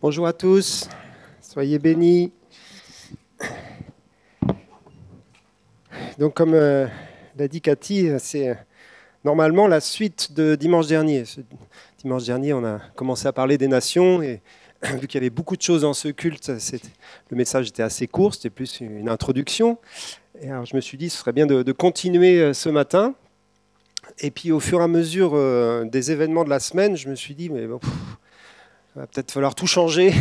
Bonjour à tous, soyez bénis. Donc comme euh, l'a dit Cathy, c'est normalement la suite de dimanche dernier. dimanche dernier, on a commencé à parler des nations et vu qu'il y avait beaucoup de choses dans ce culte, le message était assez court, c'était plus une introduction. Et alors je me suis dit, ce serait bien de, continuer euh, ce matin. Et puis au fur et à mesure euh, des événements de la semaine, je me suis dit, mais va peut-être falloir tout changer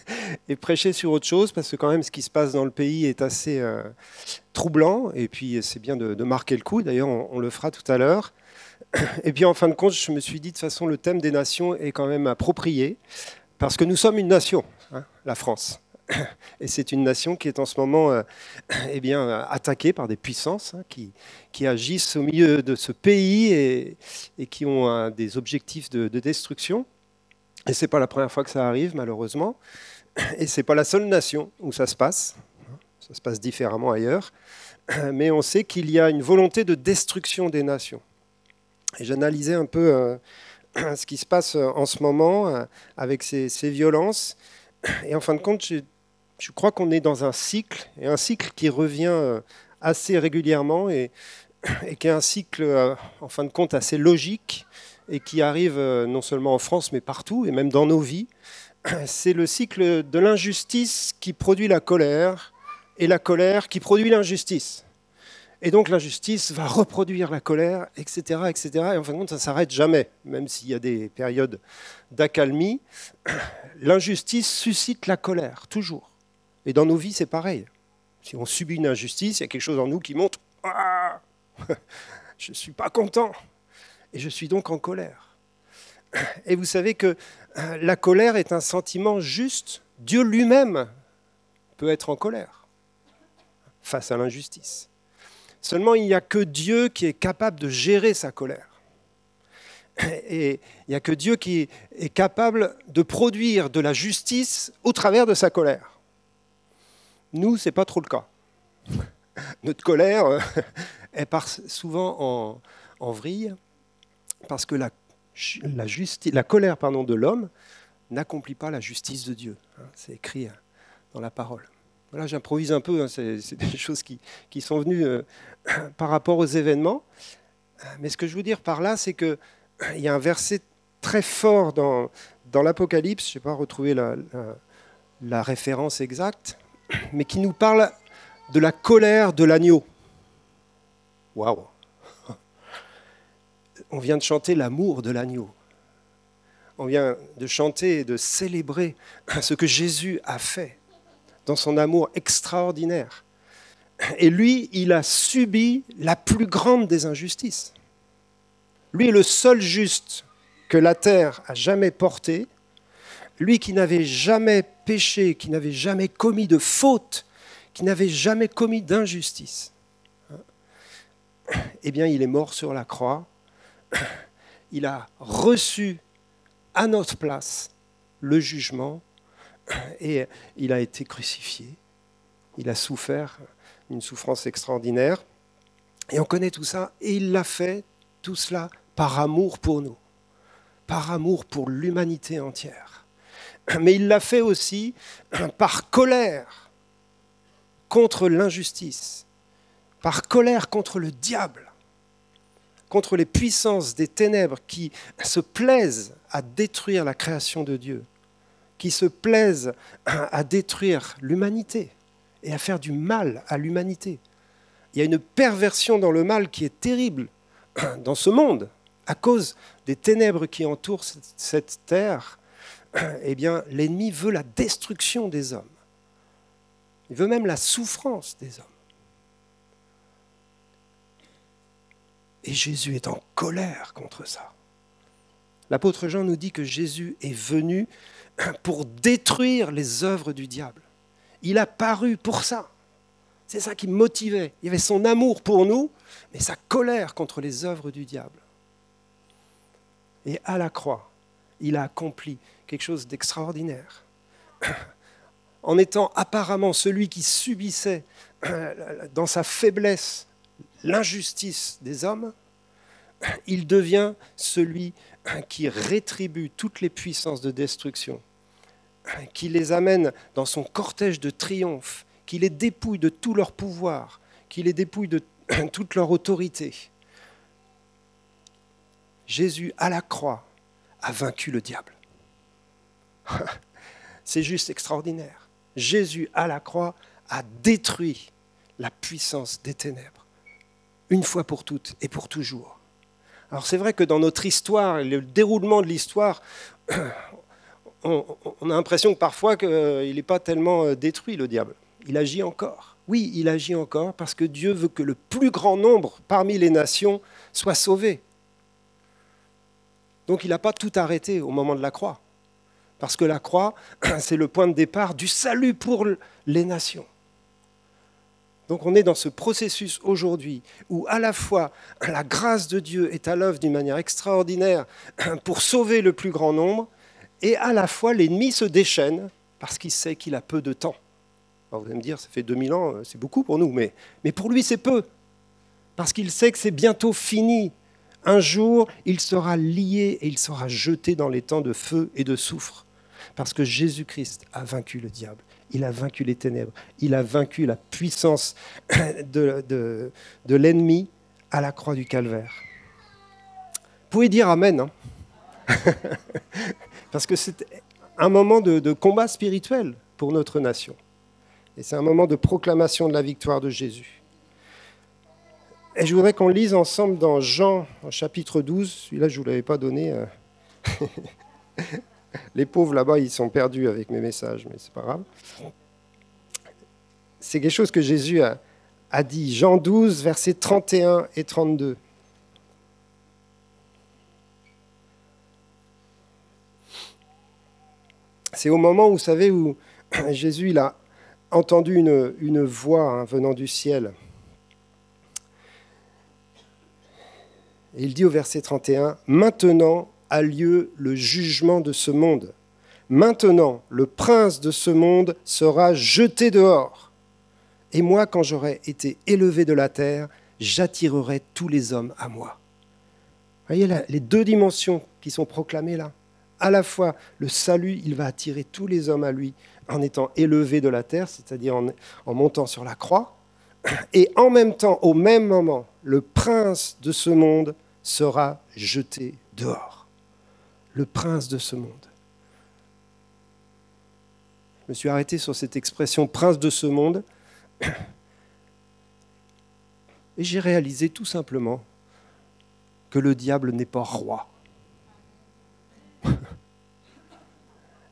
et prêcher sur autre chose, parce que quand même ce qui se passe dans le pays est assez euh, troublant, et puis c'est bien de, marquer le coup, d'ailleurs on, le fera tout à l'heure. Et puis en fin de compte, je me suis dit, de toute façon, le thème des nations est quand même approprié, parce que nous sommes une nation, hein, la France. Et c'est une nation qui est en ce moment euh, eh bien, attaquée par des puissances hein, qui, qui, agissent au milieu de ce pays et, et qui ont euh, des objectifs de destruction. Et ce n'est pas la première fois que ça arrive, malheureusement. Et ce n'est pas la seule nation où ça se passe. Ça se passe différemment ailleurs. Mais on sait qu'il y a une volonté de destruction des nations. Et j'analysais un peu euh, ce qui se passe en ce moment euh, avec ces, violences. Et en fin de compte, je, crois qu'on est dans un cycle, et un cycle qui revient euh, assez régulièrement et qui est un cycle, en fin de compte, assez logique et qui arrive euh, non seulement en France, mais partout, et même dans nos vies. C'est le cycle de l'injustice qui produit la colère, et la colère qui produit l'injustice. Et donc l'injustice va reproduire la colère, etc. etc. Et en fin de compte, ça ne s'arrête jamais, même s'il y a des périodes d'accalmie. L'injustice suscite la colère, toujours. Et dans nos vies, c'est pareil. Si on subit une injustice, il y a quelque chose en nous qui monte. Ah je ne suis pas content et je suis donc en colère. Et vous savez que euh, la colère est un sentiment juste. Dieu lui-même peut être en colère face à l'injustice. Seulement, il n'y a que Dieu qui est capable de gérer sa colère. Et il n'y a que Dieu qui est capable de produire de la justice au travers de sa colère. Nous, ce n'est pas trop le cas. Notre colère, euh, elle part souvent en, en vrille parce que la, colère de l'homme n'accomplit pas la justice de Dieu. Hein, c'est écrit hein, dans la parole. Voilà, j'improvise un peu, hein, c'est, des choses qui, sont venues euh, par rapport aux événements. Mais ce que je veux dire par là, c'est qu'il y a un verset très fort dans, dans l'Apocalypse, je n'ai pas retrouvé la, la référence exacte, mais qui nous parle de la colère de l'agneau. Waouh on vient de chanter l'amour de l'agneau. On vient de chanter et de célébrer ce que Jésus a fait dans son amour extraordinaire. Et lui, il a subi la plus grande des injustices. Lui est le seul juste que la terre a jamais porté. Lui qui n'avait jamais péché, qui n'avait jamais commis de faute, qui n'avait jamais commis d'injustice. Eh bien, il est mort sur la croix il a reçu à notre place le jugement et il a été crucifié. Il a souffert une souffrance extraordinaire. Et on connaît tout ça. Et il l'a fait, tout cela, par amour pour nous, par amour pour l'humanité entière. Mais il l'a fait aussi par colère contre l'injustice, par colère contre le diable contre les puissances des ténèbres qui se plaisent à détruire la création de Dieu, qui se plaisent à détruire l'humanité et à faire du mal à l'humanité. Il y a une perversion dans le mal qui est terrible dans ce monde à cause des ténèbres qui entourent cette terre. Eh bien, l'ennemi veut la destruction des hommes. Il veut même la souffrance des hommes. Et Jésus est en colère contre ça. L'apôtre Jean nous dit que Jésus est venu pour détruire les œuvres du diable. Il a paru pour ça. C'est ça qui motivait. Il y avait son amour pour nous, mais sa colère contre les œuvres du diable. Et à la croix, il a accompli quelque chose d'extraordinaire. En étant apparemment celui qui subissait dans sa faiblesse l'injustice des hommes, il devient celui qui rétribue toutes les puissances de destruction qui les amène dans son cortège de triomphe, qui les dépouille de tout leur pouvoir, qui les dépouille de toute leur autorité. Jésus, à la croix, a vaincu le diable. C'est juste extraordinaire. Jésus, à la croix, a détruit la puissance des ténèbres, une fois pour toutes et pour toujours. Alors c'est vrai que dans notre histoire, le déroulement de l'histoire, on, a l'impression que parfois qu'il n'est pas tellement euh, détruit, le diable. Il agit encore. Oui, il agit encore parce que Dieu veut que le plus grand nombre parmi les nations soit sauvé. Donc il n'a pas tout arrêté au moment de la croix. Parce que la croix, c'est le point de départ du salut pour les nations. Donc on est dans ce processus aujourd'hui où à la fois la grâce de Dieu est à l'œuvre d'une manière extraordinaire pour sauver le plus grand nombre, et à la fois l'ennemi se déchaîne parce qu'il sait qu'il a peu de temps. vous allez me dire, ça fait 2000 ans, c'est beaucoup pour nous, mais, mais pour lui c'est peu, parce qu'il sait que c'est bientôt fini. Un jour, il sera lié et il sera jeté dans les temps de feu et de soufre, parce que Jésus-Christ a vaincu le diable il a vaincu les ténèbres, il a vaincu la puissance de, l'ennemi à la croix du calvaire. Vous pouvez dire Amen, hein parce que c'est un moment de, combat spirituel pour notre nation. Et c'est un moment de proclamation de la victoire de Jésus. Et je voudrais qu'on lise ensemble dans Jean, chapitre 12. Celui-là, je ne vous l'avais pas donné. Les pauvres là-bas, ils sont perdus avec mes messages, mais c'est pas grave. C'est quelque chose que Jésus a, dit. Jean 12, versets 31 et 32. C'est au moment, où, vous savez, où Jésus a entendu une, voix hein, venant du ciel. Il dit au verset 31, Maintenant a lieu le jugement de ce monde. Maintenant, le prince de ce monde sera jeté dehors. Et moi, quand j'aurai été élevé de la terre, j'attirerai tous les hommes à moi. Voyez là, les deux dimensions qui sont proclamées là. À la fois, le salut, il va attirer tous les hommes à lui en étant élevé de la terre, c'est-à-dire en montant sur la croix. Et en même temps, au même moment, le prince de ce monde sera jeté dehors le prince de ce monde. Je me suis arrêté sur cette expression prince de ce monde et j'ai réalisé tout simplement que le diable n'est pas roi.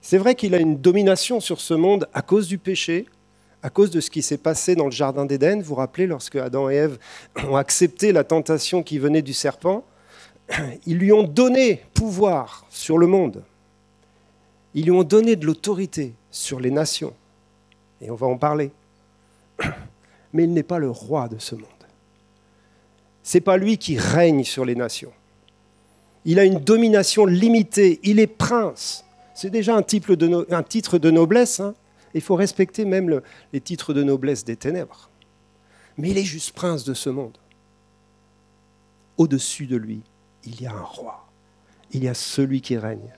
C'est vrai qu'il a une domination sur ce monde à cause du péché, à cause de ce qui s'est passé dans le Jardin d'Éden. Vous vous rappelez, lorsque Adam et Ève ont accepté la tentation qui venait du serpent, ils lui ont donné pouvoir sur le monde. Ils lui ont donné de l'autorité sur les nations. Et on va en parler. Mais il n'est pas le roi de ce monde. Ce n'est pas lui qui règne sur les nations. Il a une domination limitée. Il est prince. C'est déjà un titre de, noblesse. Hein. Il faut respecter même les titres de noblesse des ténèbres. Mais il est juste prince de ce monde. Au-dessus de lui, il y a un roi. Il y a celui qui règne.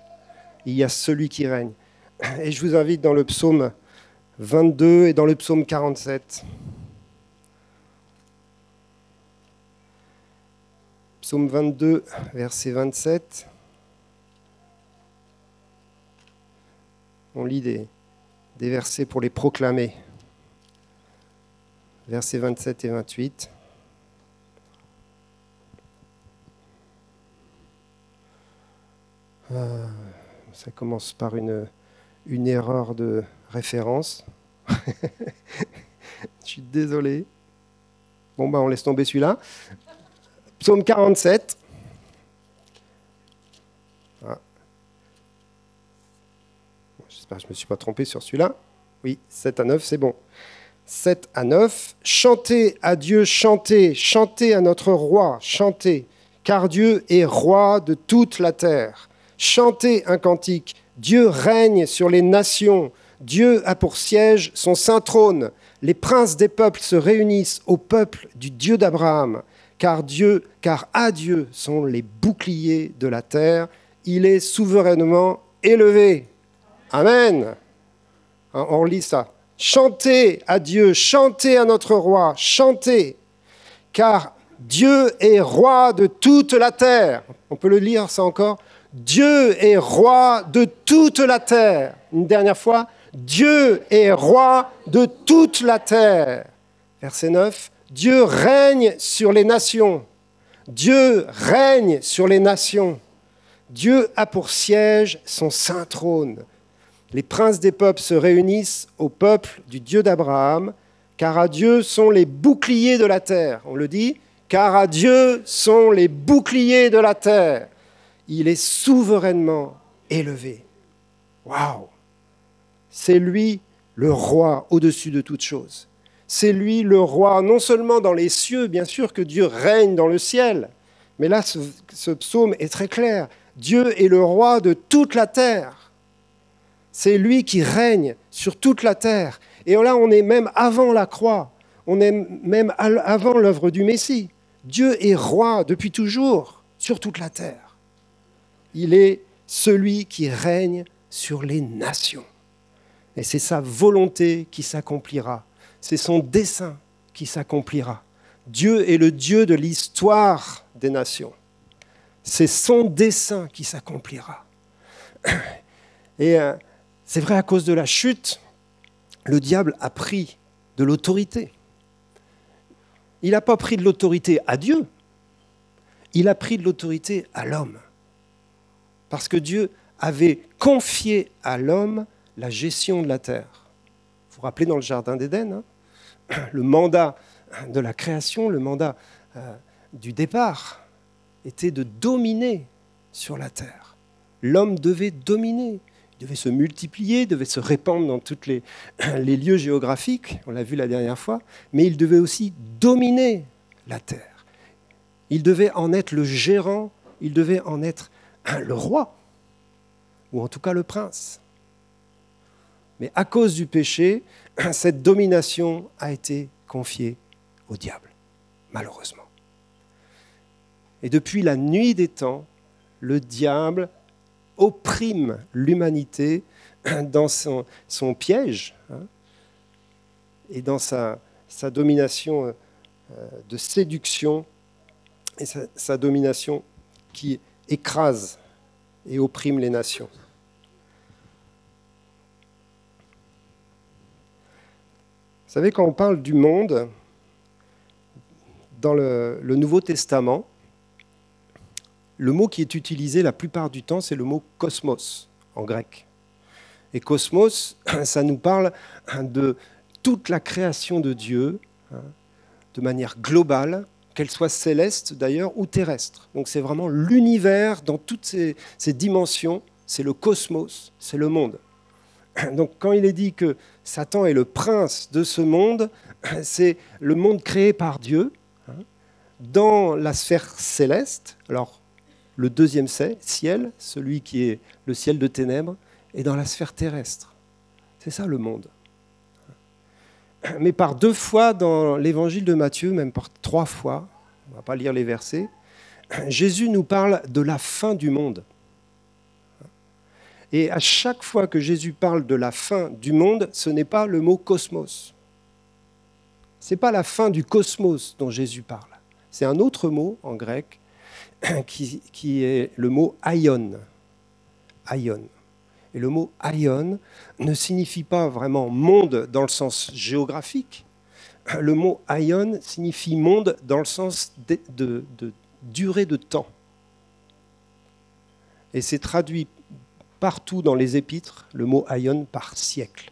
Il y a celui qui règne. Et je vous invite dans le psaume 22 et dans le psaume 47. Psaume 22, verset 27. On lit des, des versets pour les proclamer. Versets 27 et 28. Euh, ça commence par une, une erreur de référence. Je suis désolé. Bon, ben, on laisse tomber celui-là. Psaume 47. Ah. J'espère que je ne me suis pas trompé sur celui-là. Oui, 7 à 9, c'est bon. 7 à 9. Chantez à Dieu, chantez, chantez à notre roi, chantez, car Dieu est roi de toute la terre. Chantez un cantique. Dieu règne sur les nations. Dieu a pour siège son saint trône. Les princes des peuples se réunissent au peuple du Dieu d'Abraham. Car Dieu, car à Dieu sont les boucliers de la terre. Il est souverainement élevé. Amen. Hein, on lit ça. Chantez à Dieu, chantez à notre roi, chantez, car Dieu est roi de toute la terre. On peut le lire ça encore? Dieu est roi de toute la terre. Une dernière fois, Dieu est roi de toute la terre. Verset 9, Dieu règne sur les nations. Dieu règne sur les nations. Dieu a pour siège son saint trône. Les princes des peuples se réunissent au peuple du Dieu d'Abraham, car à Dieu sont les boucliers de la terre. On le dit, car à Dieu sont les boucliers de la terre il est souverainement élevé. Waouh C'est lui le roi au-dessus de toute chose. C'est lui le roi, non seulement dans les cieux, bien sûr que Dieu règne dans le ciel, mais là, ce, ce psaume est très clair. Dieu est le roi de toute la terre. C'est lui qui règne sur toute la terre. Et là, on est même avant la croix. On est même avant l'œuvre du Messie. Dieu est roi depuis toujours sur toute la terre il est celui qui règne sur les nations. Et c'est sa volonté qui s'accomplira. C'est son dessein qui s'accomplira. Dieu est le Dieu de l'histoire des nations. C'est son dessein qui s'accomplira. Et euh, c'est vrai, à cause de la chute, le diable a pris de l'autorité. Il n'a pas pris de l'autorité à Dieu, il a pris de l'autorité à l'homme parce que Dieu avait confié à l'homme la gestion de la terre. Vous vous rappelez dans le Jardin d'Éden, hein, le mandat de la création, le mandat euh, du départ était de dominer sur la terre. L'homme devait dominer, il devait se multiplier, devait se répandre dans tous les, les lieux géographiques, on l'a vu la dernière fois, mais il devait aussi dominer la terre. Il devait en être le gérant, il devait en être le roi, ou en tout cas le prince. Mais à cause du péché, cette domination a été confiée au diable, malheureusement. Et depuis la nuit des temps, le diable opprime l'humanité dans son, piège hein, et dans sa, domination euh, de séduction et sa domination qui écrase et opprime les nations. Vous savez, quand on parle du monde, dans le, Nouveau Testament, le mot qui est utilisé la plupart du temps, c'est le mot cosmos en grec. Et cosmos, ça nous parle de toute la création de Dieu hein, de manière globale, qu'elle soit céleste d'ailleurs ou terrestre. Donc c'est vraiment l'univers dans toutes ses, dimensions, c'est le cosmos, c'est le monde. Donc quand il est dit que Satan est le prince de ce monde, c'est le monde créé par Dieu hein, dans la sphère céleste. Alors le deuxième ciel, celui qui est le ciel de ténèbres, est dans la sphère terrestre. C'est ça le monde mais par deux fois dans l'évangile de Matthieu, même par trois fois, on ne va pas lire les versets, Jésus nous parle de la fin du monde. Et à chaque fois que Jésus parle de la fin du monde, ce n'est pas le mot cosmos. Ce n'est pas la fin du cosmos dont Jésus parle. C'est un autre mot en grec qui, est le mot aion. Aion. Et le mot aion ne signifie pas vraiment monde dans le sens géographique. Le mot aion signifie monde dans le sens de, durée de temps. Et c'est traduit partout dans les épîtres, le mot aion par siècle.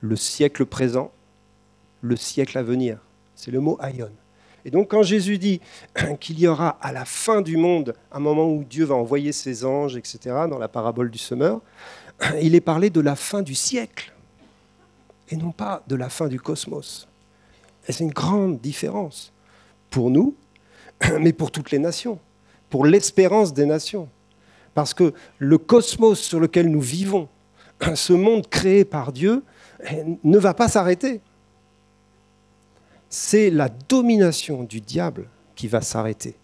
Le siècle présent, le siècle à venir. C'est le mot aion. Et donc quand Jésus dit qu'il y aura à la fin du monde un moment où Dieu va envoyer ses anges, etc., dans la parabole du semeur, il est parlé de la fin du siècle et non pas de la fin du cosmos. Et c'est une grande différence pour nous, mais pour toutes les nations, pour l'espérance des nations. Parce que le cosmos sur lequel nous vivons, ce monde créé par Dieu, ne va pas s'arrêter c'est la domination du diable qui va s'arrêter.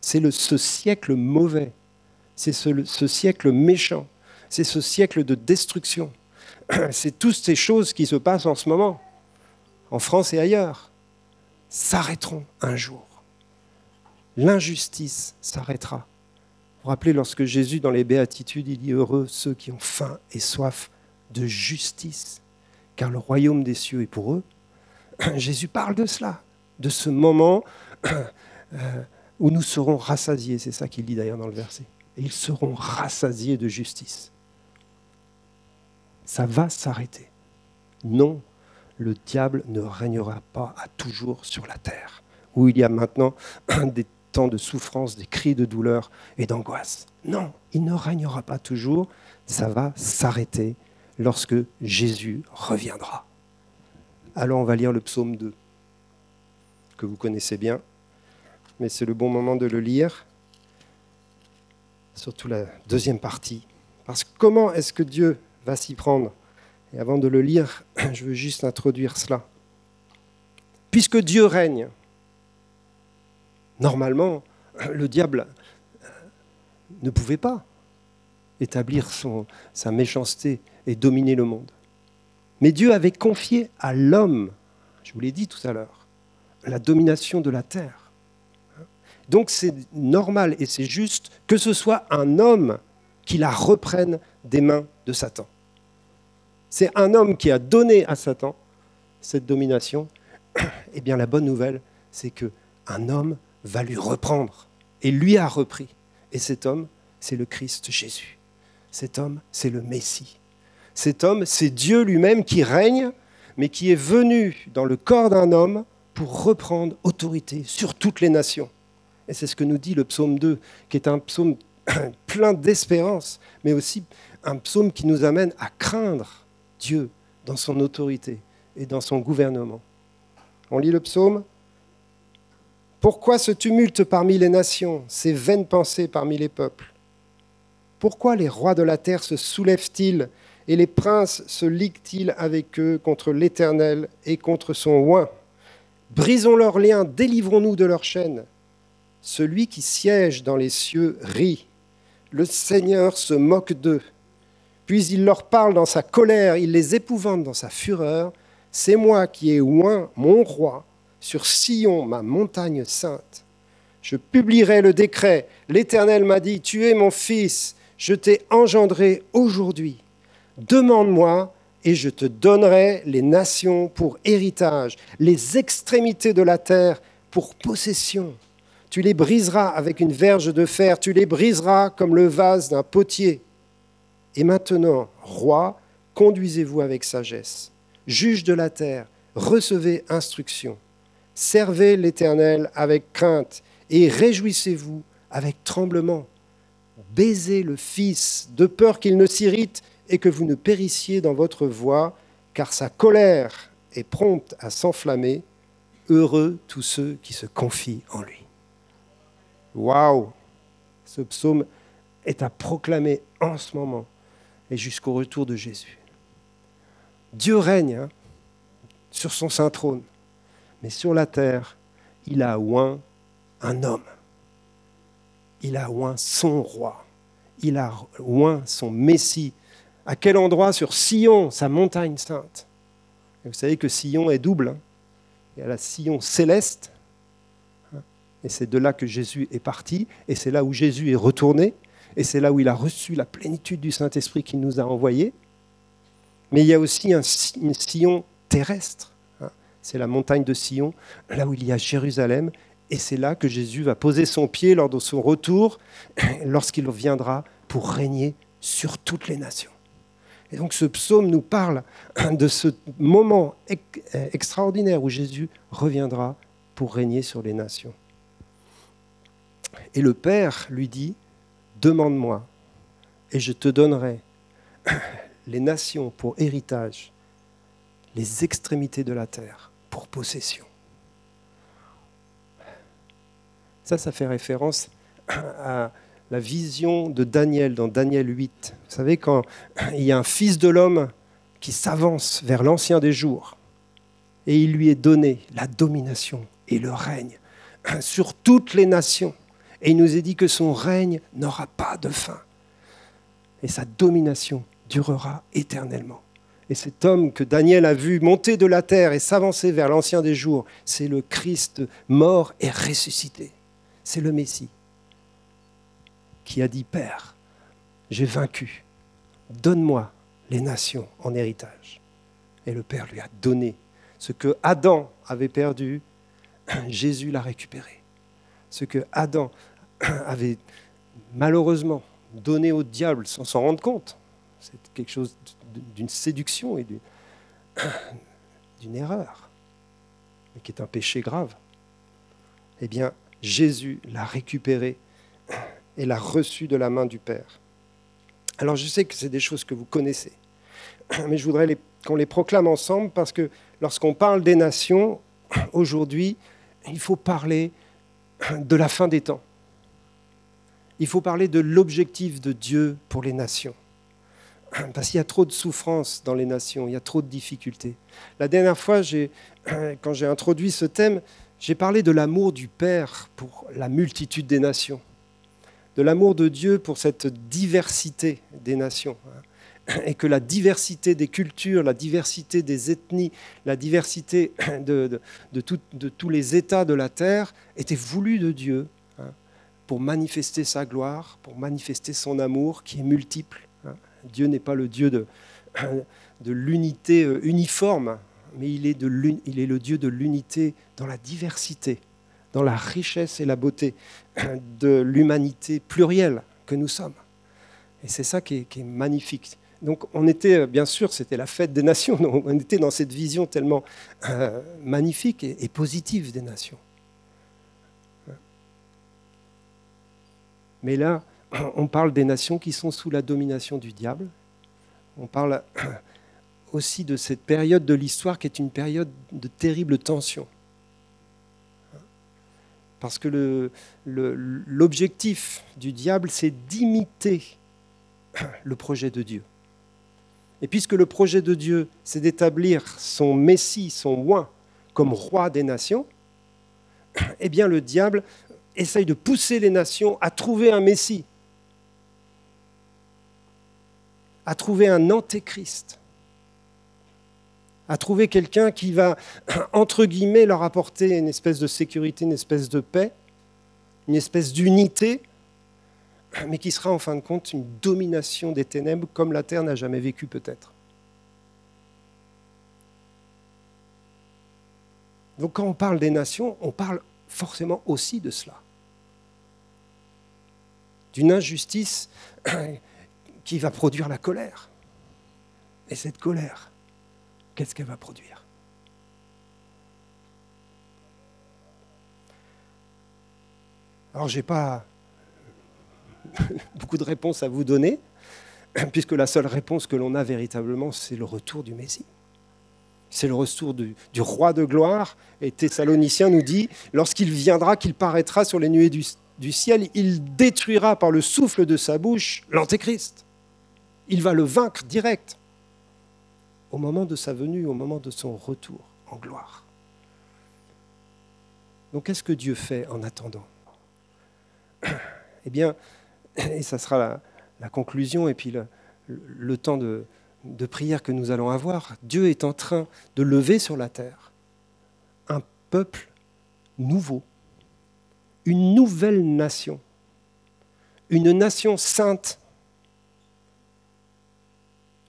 C'est ce siècle mauvais, c'est ce, siècle méchant, c'est ce siècle de destruction. c'est toutes ces choses qui se passent en ce moment, en France et ailleurs, s'arrêteront un jour. L'injustice s'arrêtera. Vous vous rappelez, lorsque Jésus, dans les béatitudes, il dit Heureux ceux qui ont faim et soif de justice, car le royaume des cieux est pour eux. Jésus parle de cela, de ce moment euh, où nous serons rassasiés. C'est ça qu'il dit d'ailleurs dans le verset. Et ils seront rassasiés de justice. Ça va s'arrêter. Non, le diable ne régnera pas à toujours sur la terre, où il y a maintenant des temps de souffrance, des cris de douleur et d'angoisse. Non, il ne régnera pas toujours, ça va s'arrêter lorsque Jésus reviendra. Alors on va lire le psaume 2, que vous connaissez bien, mais c'est le bon moment de le lire, surtout la deuxième partie. Parce que comment est-ce que Dieu va s'y prendre? Et avant de le lire, je veux juste introduire cela. Puisque Dieu règne, normalement, le diable ne pouvait pas établir sa méchanceté et dominer le monde. Mais Dieu avait confié à l'homme, je vous l'ai dit tout à l'heure, la domination de la terre. Donc c'est normal et c'est juste que ce soit un homme qui la reprenne des mains de Satan. C'est un homme qui a donné à Satan cette domination. Eh bien la bonne nouvelle, c'est que un homme va lui reprendre et lui a repris. Et cet homme, c'est le Christ Jésus. Cet homme, c'est le Messie. Cet homme, c'est Dieu lui-même qui règne, mais qui est venu dans le corps d'un homme pour reprendre autorité sur toutes les nations. Et c'est ce que nous dit le psaume 2, qui est un psaume plein d'espérance, mais aussi un psaume qui nous amène à craindre Dieu dans son autorité et dans son gouvernement. On lit le psaume Pourquoi ce tumulte parmi les nations, ces vaines pensées parmi les peuples? Pourquoi les rois de la terre se soulèvent-ils et les princes se liguent-ils avec eux contre l'Éternel et contre son oint? Brisons leurs liens, délivrons-nous de leurs chaînes. Celui qui siège dans les cieux rit. Le Seigneur se moque d'eux. Puis il leur parle dans sa colère, il les épouvante dans sa fureur. C'est moi qui ai oint mon roi sur Sion, ma montagne sainte. Je publierai le décret. L'Éternel m'a dit, tu es mon fils, je t'ai engendré aujourd'hui. Demande-moi et je te donnerai les nations pour héritage, les extrémités de la terre pour possession. Tu les briseras avec une verge de fer, tu les briseras comme le vase d'un potier. Et maintenant, roi, conduisez-vous avec sagesse. Juge de la terre, recevez instruction. Servez l'Éternel avec crainte et réjouissez-vous avec tremblement. Baisez le Fils, de peur qu'il ne s'irrite et que vous ne périssiez dans votre voie, car sa colère est prompte à s'enflammer. Heureux tous ceux qui se confient en lui. Waouh Ce psaume est à proclamer en ce moment et jusqu'au retour de Jésus. Dieu règne hein, sur son saint trône, mais sur la terre, il a oint un homme. Il a oint son roi. Il a oint son Messie à quel endroit Sur Sion, sa montagne sainte. vous savez que Sion est double. Hein. Il y a la Sion céleste, hein. et c'est de là que Jésus est parti, et c'est là où Jésus est retourné, et c'est là où il a reçu la plénitude du Saint-Esprit qu'il nous a envoyé. Mais il y a aussi un, Sion terrestre. Hein. C'est la montagne de Sion, là où il y a Jérusalem, et c'est là que Jésus va poser son pied lors de son retour, lorsqu'il viendra pour régner sur toutes les nations. Et donc ce psaume nous parle de ce moment extraordinaire où Jésus reviendra pour régner sur les nations. Et le Père lui dit, demande-moi et je te donnerai les nations pour héritage, les extrémités de la terre pour possession. Ça, ça fait référence à la vision de Daniel dans Daniel 8. Vous savez, quand il y a un fils de l'homme qui s'avance vers l'ancien des jours, et il lui est donné la domination et le règne sur toutes les nations. Et il nous est dit que son règne n'aura pas de fin. Et sa domination durera éternellement. Et cet homme que Daniel a vu monter de la terre et s'avancer vers l'ancien des jours, c'est le Christ mort et ressuscité. C'est le Messie qui a dit, Père, j'ai vaincu, donne-moi les nations en héritage. Et le Père lui a donné ce que Adam avait perdu, Jésus l'a récupéré. Ce que Adam avait malheureusement donné au diable sans s'en rendre compte, c'est quelque chose d'une séduction et d'une erreur, mais qui est un péché grave. Eh bien, Jésus l'a récupéré et l'a reçu de la main du Père. Alors je sais que c'est des choses que vous connaissez, mais je voudrais qu'on les proclame ensemble parce que lorsqu'on parle des nations, aujourd'hui, il faut parler de la fin des temps. Il faut parler de l'objectif de Dieu pour les nations. Parce qu'il y a trop de souffrance dans les nations, il y a trop de difficultés. La dernière fois, quand j'ai introduit ce thème, j'ai parlé de l'amour du Père pour la multitude des nations, de l'amour de Dieu pour cette diversité des nations, hein. et que la diversité des cultures, la diversité des ethnies, la diversité de, tous les États de la terre était voulue de Dieu hein, pour manifester sa gloire, pour manifester son amour qui est multiple. Hein. Dieu n'est pas le Dieu de, l'unité euh, uniforme, mais il est le Dieu de l'unité dans la diversité, dans la richesse et la beauté de l'humanité plurielle que nous sommes. Et c'est ça qui est, magnifique. Donc on était, euh, bien sûr, c'était la fête des nations, on était dans cette vision tellement euh, magnifique et, positive des nations. Mais là, on parle des nations qui sont sous la domination du diable. On parle aussi de cette période de l'histoire qui est une période de terrible tension. Parce que l'objectif du diable, c'est d'imiter le projet de Dieu. Et puisque le projet de Dieu, c'est d'établir son Messie, son oint, comme roi des nations, eh bien le diable essaye de pousser les nations à trouver un Messie, à trouver un antéchrist à trouver quelqu'un qui va, entre guillemets, leur apporter une espèce de sécurité, une espèce de paix, une espèce d'unité, mais qui sera en fin de compte une domination des ténèbres comme la Terre n'a jamais vécu peut-être. Donc quand on parle des nations, on parle forcément aussi de cela. D'une injustice qui va produire la colère. Et cette colère, qu'est-ce qu'elle va produire? Alors, je n'ai pas beaucoup de réponses à vous donner, puisque la seule réponse que l'on a véritablement, c'est le retour du Messie. C'est le retour du, roi de gloire. Et Thessaloniciens nous dit, lorsqu'il viendra, qu'il paraîtra sur les nuées du, du ciel, il détruira par le souffle de sa bouche l'Antéchrist. Il va le vaincre direct au moment de sa venue, au moment de son retour en gloire. Donc qu'est-ce que Dieu fait en attendant? Eh bien, et ça sera la, conclusion et puis le, temps de, prière que nous allons avoir, Dieu est en train de lever sur la terre un peuple nouveau, une nouvelle nation, une nation sainte.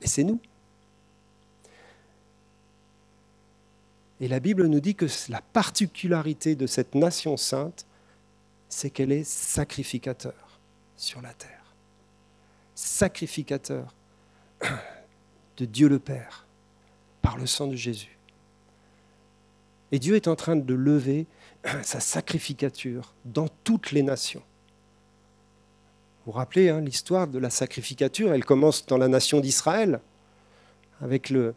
Et c'est nous. Et la Bible nous dit que la particularité de cette nation sainte, c'est qu'elle est sacrificateur sur la terre. Sacrificateur de Dieu le Père par le sang de Jésus. Et Dieu est en train de lever sa sacrificature dans toutes les nations. Vous vous rappelez hein, l'histoire de la sacrificature, elle commence dans la nation d'Israël, avec le,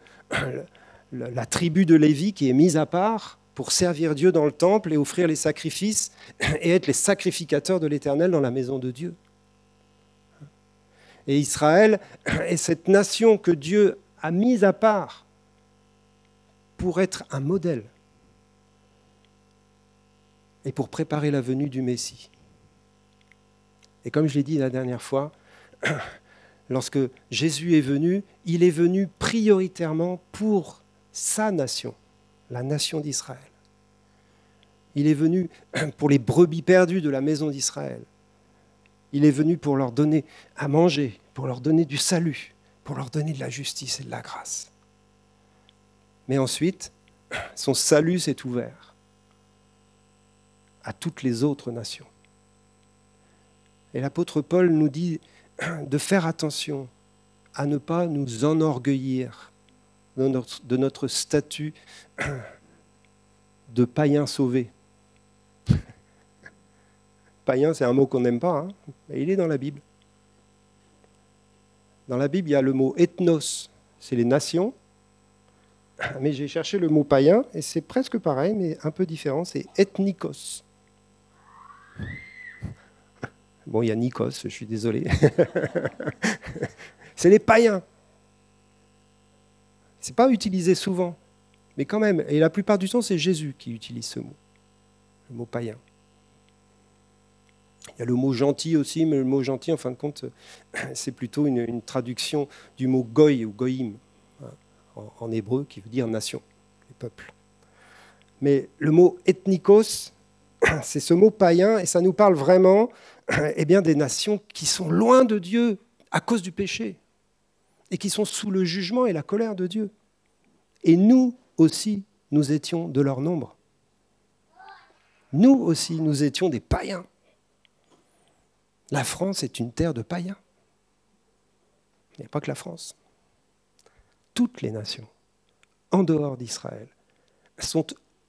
la tribu de Lévi qui est mise à part pour servir Dieu dans le temple et offrir les sacrifices et être les sacrificateurs de l'Éternel dans la maison de Dieu. Et Israël est cette nation que Dieu a mise à part pour être un modèle et pour préparer la venue du Messie. Et comme je l'ai dit la dernière fois, lorsque Jésus est venu, il est venu prioritairement pour sa nation, la nation d'Israël. Il est venu pour les brebis perdues de la maison d'Israël. Il est venu pour leur donner à manger, pour leur donner du salut, pour leur donner de la justice et de la grâce. Mais ensuite, son salut s'est ouvert à toutes les autres nations. Et l'apôtre Paul nous dit de faire attention à ne pas nous enorgueillir de notre, statut de païen sauvé. païen, c'est un mot qu'on n'aime pas, hein, mais il est dans la Bible. Dans la Bible, il y a le mot ethnos, c'est les nations. Mais j'ai cherché le mot païen, et c'est presque pareil, mais un peu différent, c'est ethnikos. Bon, il y a Nikos, je suis désolé. c'est les païens. C'est pas utilisé souvent, mais quand même. Et la plupart du temps, c'est Jésus qui utilise ce mot, le mot païen. Il y a le mot gentil aussi, mais le mot gentil, en fin de compte, c'est plutôt une, traduction du mot goy ou goïm hein, en, en, hébreu, qui veut dire nation, les peuples. Mais le mot ethnikos, c'est ce mot païen, et ça nous parle vraiment eh bien, des nations qui sont loin de Dieu à cause du péché, et qui sont sous le jugement et la colère de Dieu. Et nous aussi, nous étions de leur nombre. Nous aussi, nous étions des païens. La France est une terre de païens. Il n'y a pas que la France. Toutes les nations, en dehors d'Israël, sont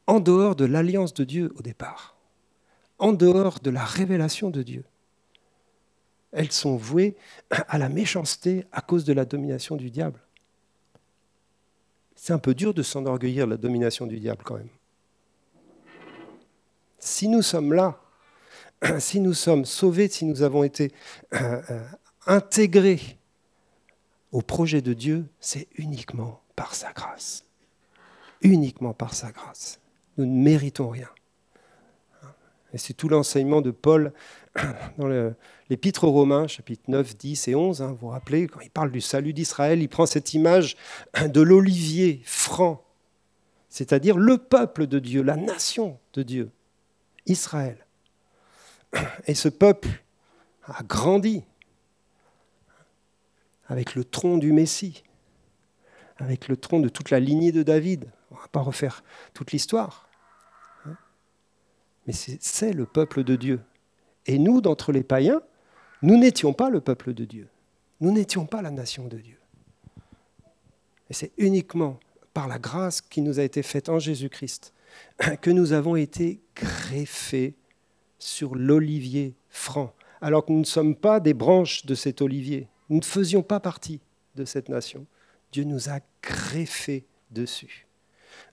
en dehors de l'alliance de Dieu au départ, en dehors de la révélation de Dieu. Elles sont vouées à la méchanceté à cause de la domination du diable. C'est un peu dur de s'enorgueillir de la domination du diable quand même. Si nous sommes là, si nous sommes sauvés, si nous avons été euh, euh, intégrés au projet de Dieu, c'est uniquement par sa grâce. Uniquement par sa grâce. Nous ne méritons rien. Et c'est tout l'enseignement de Paul dans l'Épître aux Romains, chapitre 9, 10 et 11. Hein, vous vous rappelez, quand il parle du salut d'Israël, il prend cette image de l'olivier franc, c'est-à-dire le peuple de Dieu, la nation de Dieu, Israël. Et ce peuple a grandi avec le tronc du Messie, avec le tronc de toute la lignée de David. On ne va pas refaire toute l'histoire. Hein. Mais c'est le peuple de Dieu. Et nous, d'entre les païens, nous n'étions pas le peuple de Dieu. Nous n'étions pas la nation de Dieu. Et c'est uniquement par la grâce qui nous a été faite en Jésus-Christ que nous avons été greffés sur l'olivier franc, alors que nous ne sommes pas des branches de cet olivier. Nous ne faisions pas partie de cette nation. Dieu nous a greffés dessus.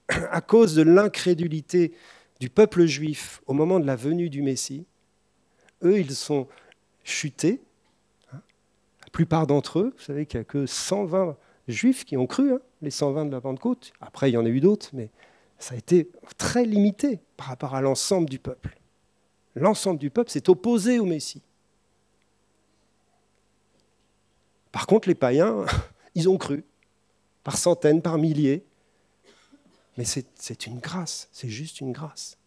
À cause de l'incrédulité du peuple juif au moment de la venue du Messie, eux, ils sont chutés. Hein. La plupart d'entre eux, vous savez qu'il n'y a que 120 juifs qui ont cru, hein, les 120 de la Pentecôte. Après, il y en a eu d'autres, mais ça a été très limité par rapport à l'ensemble du peuple. L'ensemble du peuple s'est opposé au Messie. Par contre, les païens, ils ont cru, par centaines, par milliers. Mais c'est une grâce, c'est juste une grâce.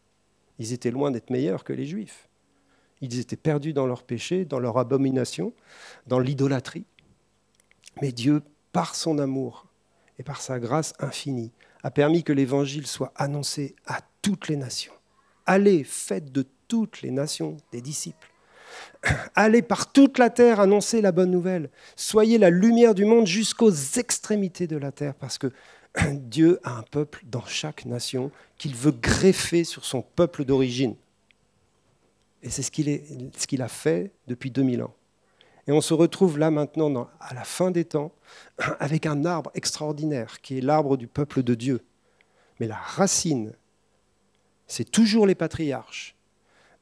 Ils étaient loin d'être meilleurs que les juifs. Ils étaient perdus dans leur péché, dans leur abomination, dans l'idolâtrie. Mais Dieu, par son amour et par sa grâce infinie, a permis que l'Évangile soit annoncé à toutes les nations. Allez, faites de toutes les nations des disciples. Allez par toute la terre annoncer la bonne nouvelle. Soyez la lumière du monde jusqu'aux extrémités de la terre, parce que Dieu a un peuple dans chaque nation qu'il veut greffer sur son peuple d'origine. Et c'est ce qu'il a fait depuis 2000 ans. Et on se retrouve là maintenant, à la fin des temps, avec un arbre extraordinaire, qui est l'arbre du peuple de Dieu. Mais la racine, c'est toujours les patriarches.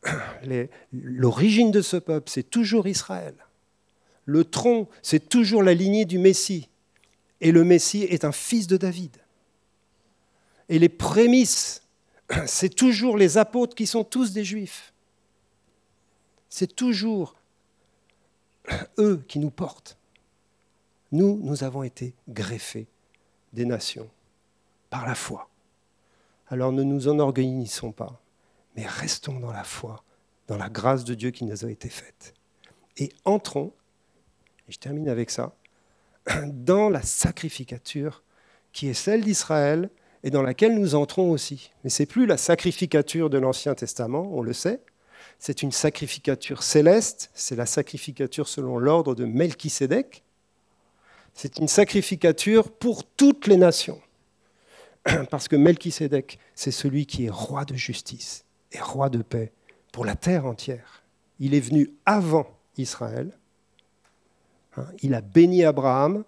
L'origine de ce peuple, c'est toujours Israël. Le tronc, c'est toujours la lignée du Messie. Et le Messie est un fils de David. Et les prémices, c'est toujours les apôtres qui sont tous des juifs. C'est toujours eux qui nous portent. Nous, nous avons été greffés des nations par la foi. Alors ne nous enorgueillissons pas, mais restons dans la foi, dans la grâce de Dieu qui nous a été faite. Et entrons, je termine avec ça, dans la sacrificature qui est celle d'Israël et dans laquelle nous entrons aussi. Mais ce n'est plus la sacrificature de l'Ancien Testament, on le sait, c'est une sacrificature céleste, c'est la sacrificature selon l'ordre de Melchisédek. C'est une sacrificature pour toutes les nations. Parce que Melchisédek, c'est celui qui est roi de justice et roi de paix pour la terre entière. Il est venu avant Israël. Hein, il a béni Abraham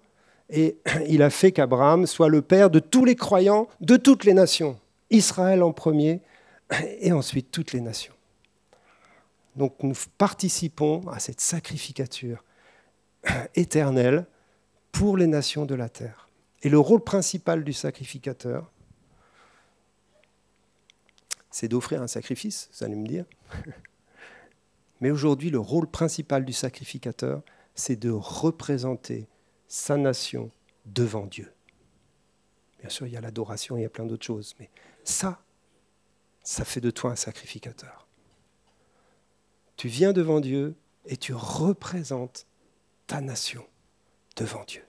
et il a fait qu'Abraham soit le père de tous les croyants de toutes les nations. Israël en premier et ensuite toutes les nations. Donc nous participons à cette sacrificature éternelle pour les nations de la terre. Et le rôle principal du sacrificateur, c'est d'offrir un sacrifice, vous allez me dire. Mais aujourd'hui, le rôle principal du sacrificateur, c'est de représenter sa nation devant Dieu. Bien sûr, il y a l'adoration, il y a plein d'autres choses, mais ça, ça fait de toi un sacrificateur. Tu viens devant Dieu et tu représentes ta nation devant Dieu.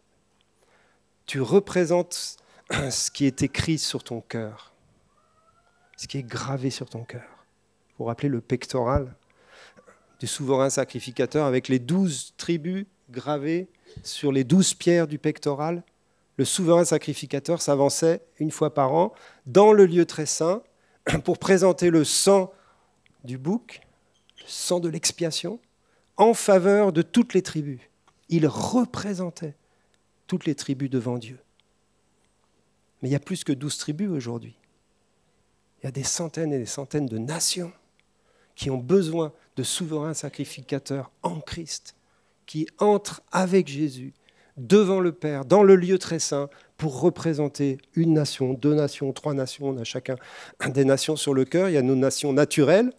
Tu représentes ce qui est écrit sur ton cœur, ce qui est gravé sur ton cœur. Vous rappeler le pectoral du souverain sacrificateur avec les douze tribus gravées sur les douze pierres du pectoral? Le souverain sacrificateur s'avançait une fois par an dans le lieu très saint pour présenter le sang du bouc le sang de l'expiation, en faveur de toutes les tribus. Il représentait toutes les tribus devant Dieu. Mais il y a plus que douze tribus aujourd'hui. Il y a des centaines et des centaines de nations qui ont besoin de souverains sacrificateurs en Christ, qui entrent avec Jésus devant le Père, dans le lieu très saint, pour représenter une nation, deux nations, trois nations. On a chacun des nations sur le cœur. Il y a nos nations naturelles,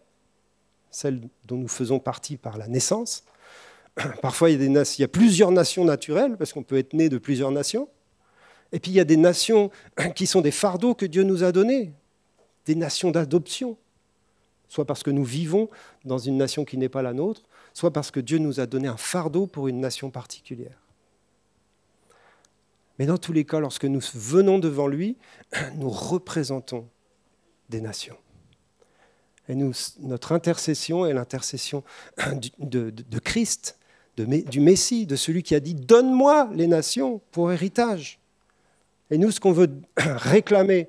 celle dont nous faisons partie par la naissance. Parfois, il il y a plusieurs nations naturelles, parce qu'on peut être né de plusieurs nations. Et puis, il y a des nations qui sont des fardeaux que Dieu nous a donnés, des nations d'adoption, soit parce que nous vivons dans une nation qui n'est pas la nôtre, soit parce que Dieu nous a donné un fardeau pour une nation particulière. Mais dans tous les cas, lorsque nous venons devant lui, nous représentons des nations. Et notre intercession est l'intercession de, Christ, du Messie, de celui qui a dit Donne-moi les nations pour héritage. Et nous, ce qu'on veut réclamer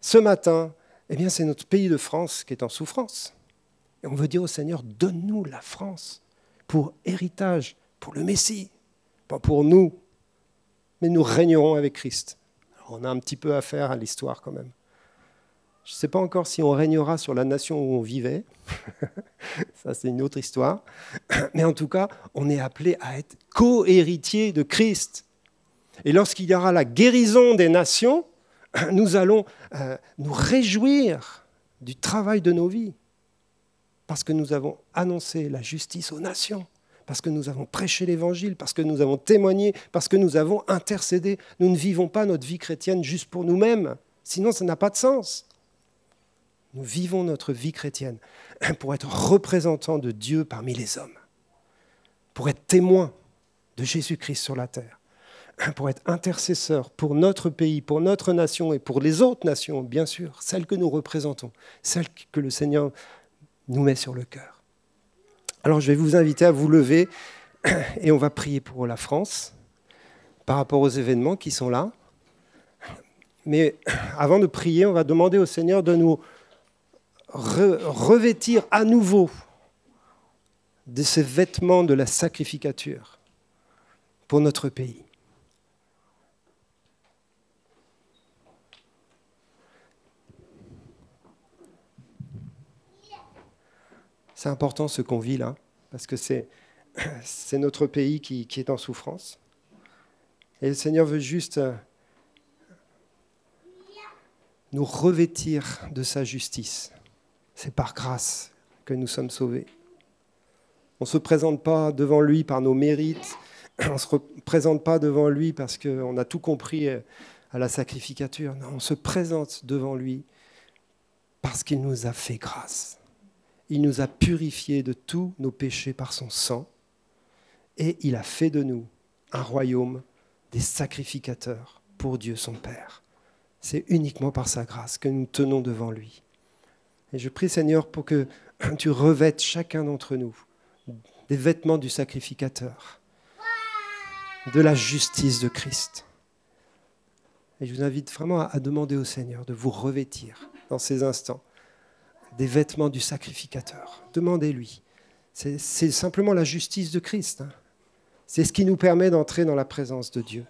ce matin, eh bien, c'est notre pays de France qui est en souffrance. Et on veut dire au Seigneur Donne-nous la France pour héritage, pour le Messie, pas pour nous, mais nous régnerons avec Christ. on a un petit peu à faire à l'histoire quand même. Je ne sais pas encore si on régnera sur la nation où on vivait. Ça, c'est une autre histoire. Mais en tout cas, on est appelé à être co-héritier de Christ. Et lorsqu'il y aura la guérison des nations, nous allons euh, nous réjouir du travail de nos vies. Parce que nous avons annoncé la justice aux nations parce que nous avons prêché l'Évangile, parce que nous avons témoigné, parce que nous avons intercédé. Nous ne vivons pas notre vie chrétienne juste pour nous-mêmes, sinon ça n'a pas de sens. Nous vivons notre vie chrétienne pour être représentants de Dieu parmi les hommes, pour être témoins de Jésus-Christ sur la terre, pour être intercesseurs pour notre pays, pour notre nation et pour les autres nations, bien sûr, celles que nous représentons, celles que le Seigneur nous met sur le cœur. Alors je vais vous inviter à vous lever et on va prier pour la France par rapport aux événements qui sont là. Mais avant de prier, on va demander au Seigneur de nous revêtir à nouveau de ces vêtements de la sacrificature pour notre pays. C'est important ce qu'on vit là, parce que c'est, notre pays qui, qui est en souffrance. Et le Seigneur veut juste euh, nous revêtir de sa justice. C'est par grâce que nous sommes sauvés. On ne se présente pas devant lui par nos mérites on ne se présente pas devant lui parce qu'on a tout compris à la sacrificature. Non, on se présente devant lui parce qu'il nous a fait grâce. Il nous a purifiés de tous nos péchés par son sang et il a fait de nous un royaume des sacrificateurs pour Dieu son Père. C'est uniquement par sa grâce que nous tenons devant lui. Et je prie Seigneur pour que tu revêtes chacun d'entre nous des vêtements du sacrificateur, de la justice de Christ. Et je vous invite vraiment à demander au Seigneur de vous revêtir dans ces instants des vêtements du sacrificateur. Demandez-lui. C'est simplement la justice de Christ. Hein. C'est ce qui nous permet d'entrer dans la présence de Dieu.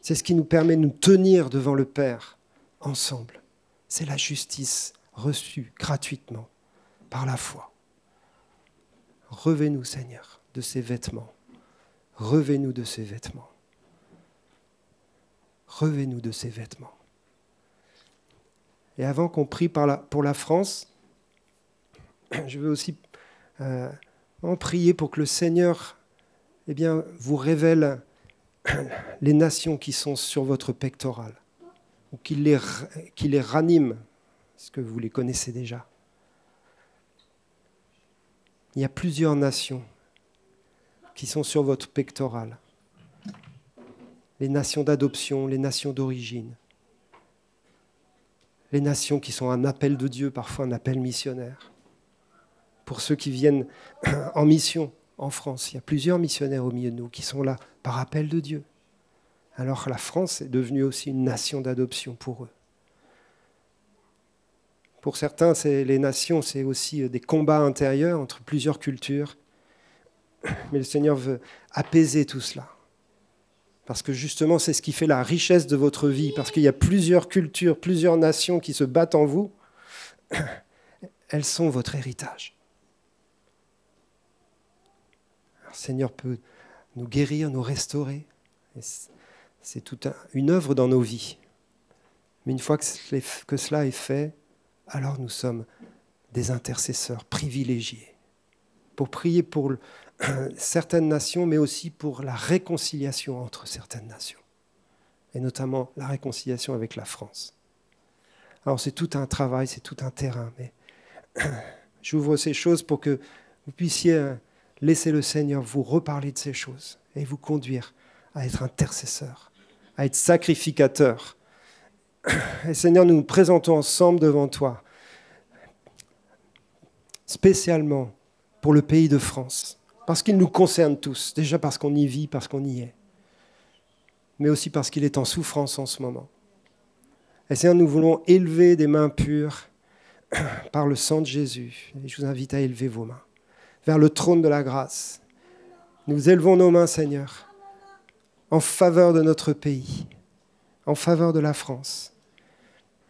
C'est ce qui nous permet de nous tenir devant le Père ensemble. C'est la justice reçue gratuitement par la foi. Revez-nous, Seigneur, de ces vêtements. Revez-nous de ces vêtements. Revez-nous de ces vêtements. Et avant qu'on prie pour la France, je veux aussi euh, en prier pour que le Seigneur eh bien, vous révèle les nations qui sont sur votre pectoral, ou qu'il les, les ranime, parce que vous les connaissez déjà. Il y a plusieurs nations qui sont sur votre pectoral. Les nations d'adoption, les nations d'origine, les nations qui sont un appel de Dieu, parfois un appel missionnaire. Pour ceux qui viennent en mission, en France. Il y a plusieurs missionnaires au milieu de nous qui sont là par appel de Dieu. Alors la France est devenue aussi une nation d'adoption pour eux. Pour certains, les nations, c'est aussi euh, des combats intérieurs entre plusieurs cultures. Mais le Seigneur veut apaiser tout cela. Parce que justement, c'est ce qui fait la richesse de votre vie. Parce qu'il y a plusieurs cultures, plusieurs nations qui se battent en vous. Elles sont votre héritage. Seigneur peut nous guérir, nous restaurer. C'est toute une œuvre dans nos vies. Mais une fois que cela est fait, alors nous sommes des intercesseurs privilégiés pour prier pour certaines nations, mais aussi pour la réconciliation entre certaines nations, et notamment la réconciliation avec la France. Alors c'est tout un travail, c'est tout un terrain, mais j'ouvre ces choses pour que vous puissiez Laissez le Seigneur vous reparler de ces choses et vous conduire à être intercesseur, à être sacrificateur. Et Seigneur, nous nous présentons ensemble devant toi, spécialement pour le pays de France, parce qu'il nous concerne tous, déjà parce qu'on y vit, parce qu'on y est, mais aussi parce qu'il est en souffrance en ce moment. Et Seigneur, nous voulons élever des mains pures par le sang de Jésus. Et je vous invite à élever vos mains vers le trône de la grâce. Nous élevons nos mains, Seigneur, en faveur de notre pays, en faveur de la France.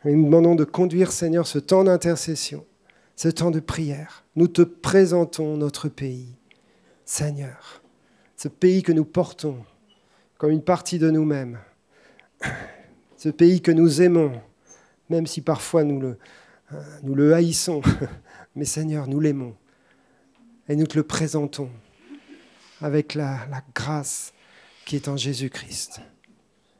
Nous demandons de conduire, Seigneur, ce temps d'intercession, ce temps de prière. Nous te présentons notre pays, Seigneur, ce pays que nous portons comme une partie de nous-mêmes, ce pays que nous aimons, même si parfois nous le, haïssons, mais Seigneur, nous l'aimons et nous te le présentons avec la grâce qui est en Jésus-Christ.